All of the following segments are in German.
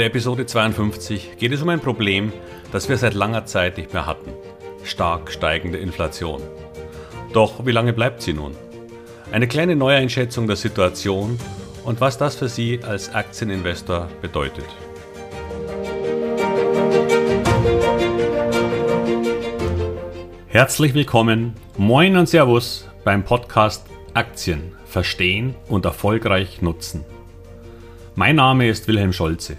der Episode 52 geht es um ein Problem, das wir seit langer Zeit nicht mehr hatten. Stark steigende Inflation. Doch wie lange bleibt sie nun? Eine kleine Neueinschätzung der Situation und was das für Sie als Aktieninvestor bedeutet. Herzlich willkommen, moin und Servus beim Podcast Aktien verstehen und erfolgreich nutzen. Mein Name ist Wilhelm Scholze.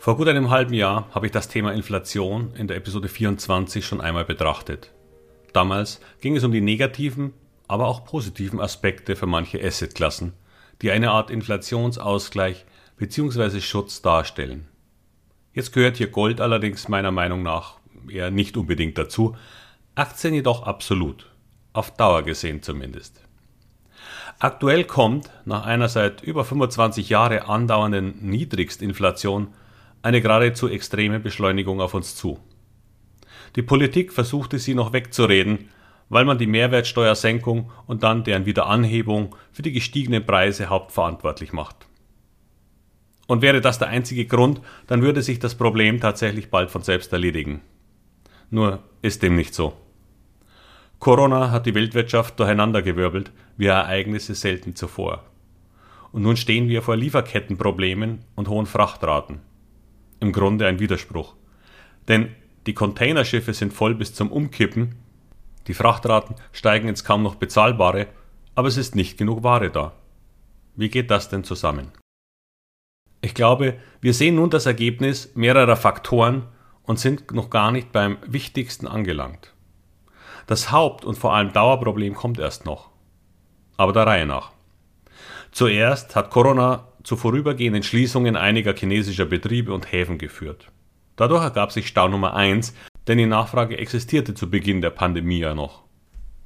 Vor gut einem halben Jahr habe ich das Thema Inflation in der Episode 24 schon einmal betrachtet. Damals ging es um die negativen, aber auch positiven Aspekte für manche Assetklassen, die eine Art Inflationsausgleich bzw. Schutz darstellen. Jetzt gehört hier Gold allerdings meiner Meinung nach eher nicht unbedingt dazu, Aktien jedoch absolut, auf Dauer gesehen zumindest. Aktuell kommt, nach einer seit über 25 Jahre andauernden Niedrigstinflation, eine geradezu extreme Beschleunigung auf uns zu. Die Politik versuchte sie noch wegzureden, weil man die Mehrwertsteuersenkung und dann deren Wiederanhebung für die gestiegenen Preise hauptverantwortlich macht. Und wäre das der einzige Grund, dann würde sich das Problem tatsächlich bald von selbst erledigen. Nur ist dem nicht so. Corona hat die Weltwirtschaft durcheinandergewirbelt, wie Ereignisse selten zuvor. Und nun stehen wir vor Lieferkettenproblemen und hohen Frachtraten im Grunde ein Widerspruch. Denn die Containerschiffe sind voll bis zum Umkippen, die Frachtraten steigen ins kaum noch bezahlbare, aber es ist nicht genug Ware da. Wie geht das denn zusammen? Ich glaube, wir sehen nun das Ergebnis mehrerer Faktoren und sind noch gar nicht beim Wichtigsten angelangt. Das Haupt- und vor allem Dauerproblem kommt erst noch. Aber der Reihe nach. Zuerst hat Corona zu vorübergehenden Schließungen einiger chinesischer Betriebe und Häfen geführt. Dadurch ergab sich Stau Nummer 1, denn die Nachfrage existierte zu Beginn der Pandemie ja noch.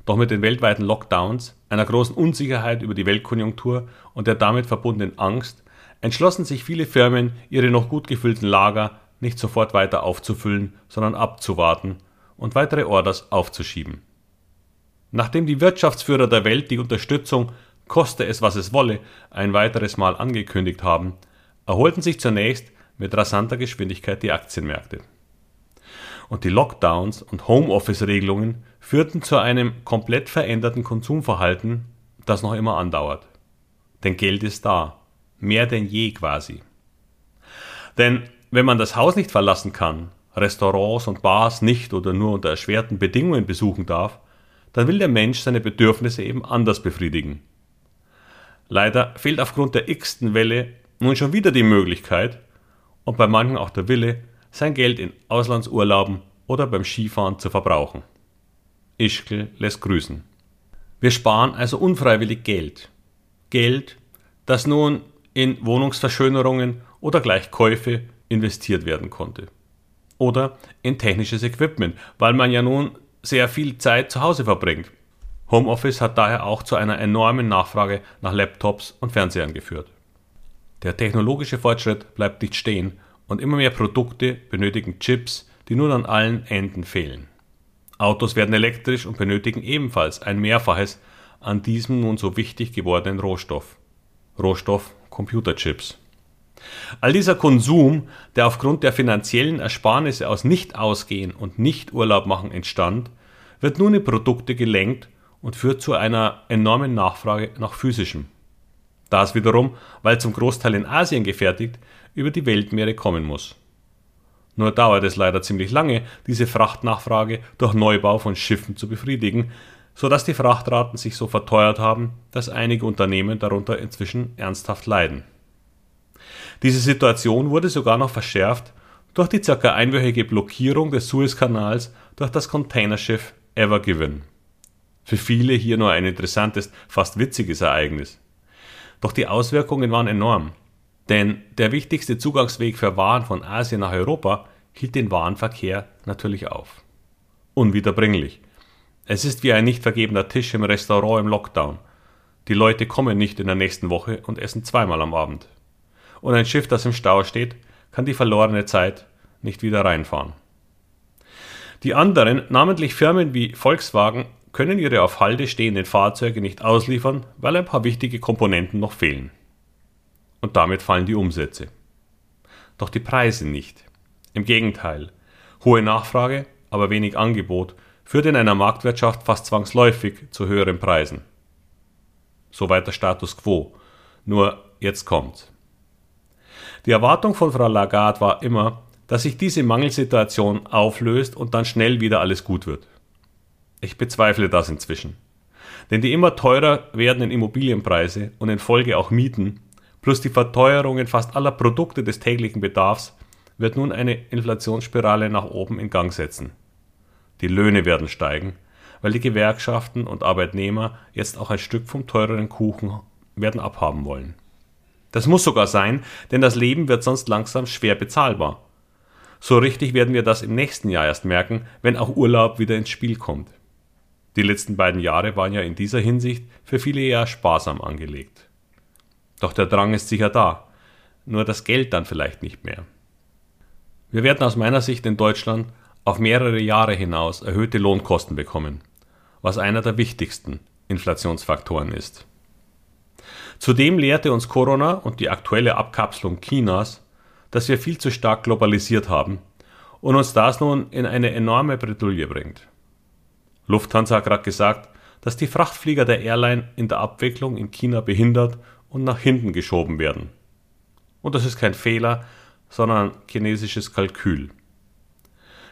Doch mit den weltweiten Lockdowns, einer großen Unsicherheit über die Weltkonjunktur und der damit verbundenen Angst entschlossen sich viele Firmen, ihre noch gut gefüllten Lager nicht sofort weiter aufzufüllen, sondern abzuwarten und weitere Orders aufzuschieben. Nachdem die Wirtschaftsführer der Welt die Unterstützung koste es, was es wolle, ein weiteres Mal angekündigt haben, erholten sich zunächst mit rasanter Geschwindigkeit die Aktienmärkte. Und die Lockdowns und Homeoffice-Regelungen führten zu einem komplett veränderten Konsumverhalten, das noch immer andauert. Denn Geld ist da, mehr denn je quasi. Denn wenn man das Haus nicht verlassen kann, Restaurants und Bars nicht oder nur unter erschwerten Bedingungen besuchen darf, dann will der Mensch seine Bedürfnisse eben anders befriedigen. Leider fehlt aufgrund der x-ten Welle nun schon wieder die Möglichkeit und bei manchen auch der Wille, sein Geld in Auslandsurlauben oder beim Skifahren zu verbrauchen. Ischgl lässt grüßen. Wir sparen also unfreiwillig Geld. Geld, das nun in Wohnungsverschönerungen oder gleich Käufe investiert werden konnte. Oder in technisches Equipment, weil man ja nun sehr viel Zeit zu Hause verbringt Homeoffice hat daher auch zu einer enormen Nachfrage nach Laptops und Fernsehern geführt. Der technologische Fortschritt bleibt nicht stehen und immer mehr Produkte benötigen Chips, die nun an allen Enden fehlen. Autos werden elektrisch und benötigen ebenfalls ein Mehrfaches an diesem nun so wichtig gewordenen Rohstoff. Rohstoff Computerchips. All dieser Konsum, der aufgrund der finanziellen Ersparnisse aus Nicht-Ausgehen und Nicht-Urlaub machen entstand, wird nun in Produkte gelenkt und führt zu einer enormen Nachfrage nach physischem. Das wiederum, weil zum Großteil in Asien gefertigt, über die Weltmeere kommen muss. Nur dauert es leider ziemlich lange, diese Frachtnachfrage durch Neubau von Schiffen zu befriedigen, so dass die Frachtraten sich so verteuert haben, dass einige Unternehmen darunter inzwischen ernsthaft leiden. Diese Situation wurde sogar noch verschärft durch die circa einwöchige Blockierung des Suezkanals durch das Containerschiff Ever Given. Für viele hier nur ein interessantes, fast witziges Ereignis. Doch die Auswirkungen waren enorm. Denn der wichtigste Zugangsweg für Waren von Asien nach Europa hielt den Warenverkehr natürlich auf. unwiederbringlich. Es ist wie ein nicht vergebener Tisch im Restaurant im Lockdown. Die Leute kommen nicht in der nächsten Woche und essen zweimal am Abend. Und ein Schiff, das im Stau steht, kann die verlorene Zeit nicht wieder reinfahren. Die anderen, namentlich Firmen wie Volkswagen, können ihre auf Halde stehenden Fahrzeuge nicht ausliefern, weil ein paar wichtige Komponenten noch fehlen. Und damit fallen die Umsätze. Doch die Preise nicht. Im Gegenteil. Hohe Nachfrage, aber wenig Angebot führt in einer Marktwirtschaft fast zwangsläufig zu höheren Preisen. Soweit der Status quo. Nur jetzt kommt's. Die Erwartung von Frau Lagarde war immer, dass sich diese Mangelsituation auflöst und dann schnell wieder alles gut wird. Ich bezweifle das inzwischen. Denn die immer teurer werdenden Immobilienpreise und in Folge auch Mieten plus die Verteuerungen fast aller Produkte des täglichen Bedarfs wird nun eine Inflationsspirale nach oben in Gang setzen. Die Löhne werden steigen, weil die Gewerkschaften und Arbeitnehmer jetzt auch ein Stück vom teureren Kuchen werden abhaben wollen. Das muss sogar sein, denn das Leben wird sonst langsam schwer bezahlbar. So richtig werden wir das im nächsten Jahr erst merken, wenn auch Urlaub wieder ins Spiel kommt. Die letzten beiden Jahre waren ja in dieser Hinsicht für viele eher sparsam angelegt. Doch der Drang ist sicher da, nur das Geld dann vielleicht nicht mehr. Wir werden aus meiner Sicht in Deutschland auf mehrere Jahre hinaus erhöhte Lohnkosten bekommen, was einer der wichtigsten Inflationsfaktoren ist. Zudem lehrte uns Corona und die aktuelle Abkapselung Chinas, dass wir viel zu stark globalisiert haben und uns das nun in eine enorme Bredouille bringt. Lufthansa hat gerade gesagt, dass die Frachtflieger der Airline in der Abwicklung in China behindert und nach hinten geschoben werden. Und das ist kein Fehler, sondern chinesisches Kalkül.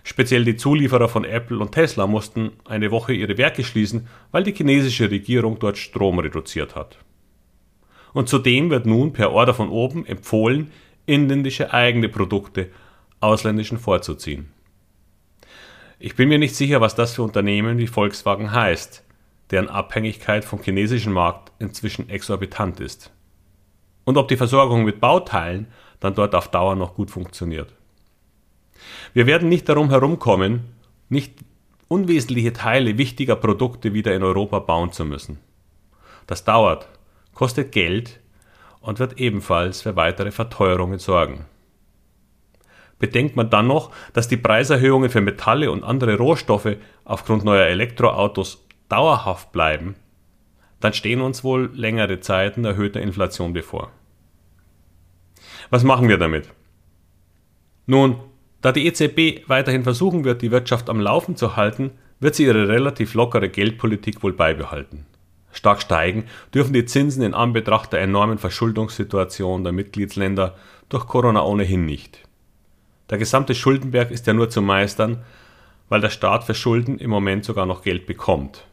Speziell die Zulieferer von Apple und Tesla mussten eine Woche ihre Werke schließen, weil die chinesische Regierung dort Strom reduziert hat und zudem wird nun per Order von oben empfohlen, inländische eigene Produkte ausländischen vorzuziehen. Ich bin mir nicht sicher, was das für Unternehmen wie Volkswagen heißt, deren Abhängigkeit vom chinesischen Markt inzwischen exorbitant ist. Und ob die Versorgung mit Bauteilen dann dort auf Dauer noch gut funktioniert. Wir werden nicht darum herumkommen, nicht unwesentliche Teile wichtiger Produkte wieder in Europa bauen zu müssen. Das dauert kostet Geld und wird ebenfalls für weitere Verteuerungen sorgen. Bedenkt man dann noch, dass die Preiserhöhungen für Metalle und andere Rohstoffe aufgrund neuer Elektroautos dauerhaft bleiben, dann stehen uns wohl längere Zeiten erhöhter Inflation bevor. Was machen wir damit? Nun, da die EZB weiterhin versuchen wird, die Wirtschaft am Laufen zu halten, wird sie ihre relativ lockere Geldpolitik wohl beibehalten stark steigen, dürfen die Zinsen in Anbetracht der enormen Verschuldungssituation der Mitgliedsländer durch Corona ohnehin nicht. Der gesamte Schuldenberg ist ja nur zu meistern, weil der Staat für Schulden im Moment sogar noch Geld bekommt.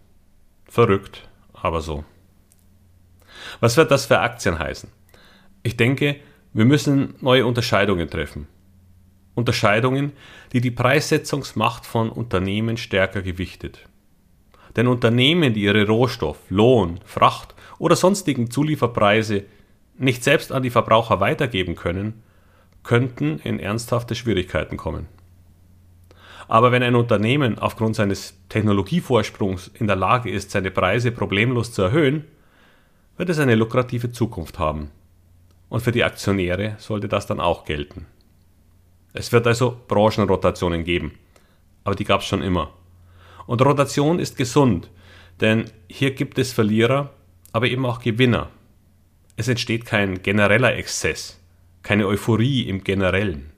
Verrückt, aber so. Was wird das für Aktien heißen? Ich denke, wir müssen neue Unterscheidungen treffen. Unterscheidungen, die die Preissetzungsmacht von Unternehmen stärker gewichtet. Denn Unternehmen, die ihre Rohstoff-, Lohn-, Fracht- oder sonstigen Zulieferpreise nicht selbst an die Verbraucher weitergeben können, könnten in ernsthafte Schwierigkeiten kommen. Aber wenn ein Unternehmen aufgrund seines Technologievorsprungs in der Lage ist, seine Preise problemlos zu erhöhen, wird es eine lukrative Zukunft haben. Und für die Aktionäre sollte das dann auch gelten. Es wird also Branchenrotationen geben, aber die gab es schon immer. Und Rotation ist gesund, denn hier gibt es Verlierer, aber eben auch Gewinner. Es entsteht kein genereller Exzess, keine Euphorie im Generellen.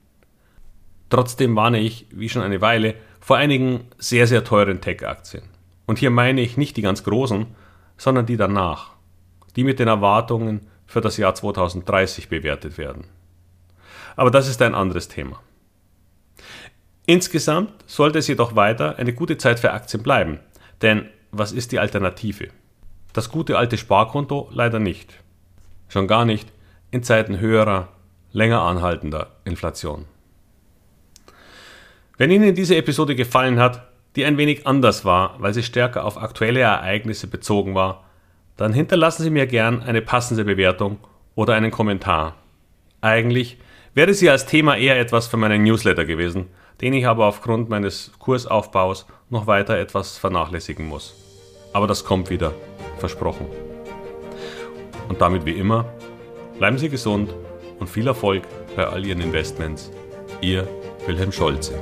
Trotzdem warne ich, wie schon eine Weile, vor einigen sehr, sehr teuren Tech-Aktien. Und hier meine ich nicht die ganz großen, sondern die danach, die mit den Erwartungen für das Jahr 2030 bewertet werden. Aber das ist ein anderes Thema. Insgesamt sollte es jedoch weiter eine gute Zeit für Aktien bleiben. Denn was ist die Alternative? Das gute alte Sparkonto leider nicht. Schon gar nicht in Zeiten höherer, länger anhaltender Inflation. Wenn Ihnen diese Episode gefallen hat, die ein wenig anders war, weil sie stärker auf aktuelle Ereignisse bezogen war, dann hinterlassen Sie mir gern eine passende Bewertung oder einen Kommentar. Eigentlich wäre sie als Thema eher etwas für meinen Newsletter gewesen, den ich aber aufgrund meines Kursaufbaus noch weiter etwas vernachlässigen muss. Aber das kommt wieder, versprochen. Und damit wie immer, bleiben Sie gesund und viel Erfolg bei all Ihren Investments. Ihr Wilhelm Scholze.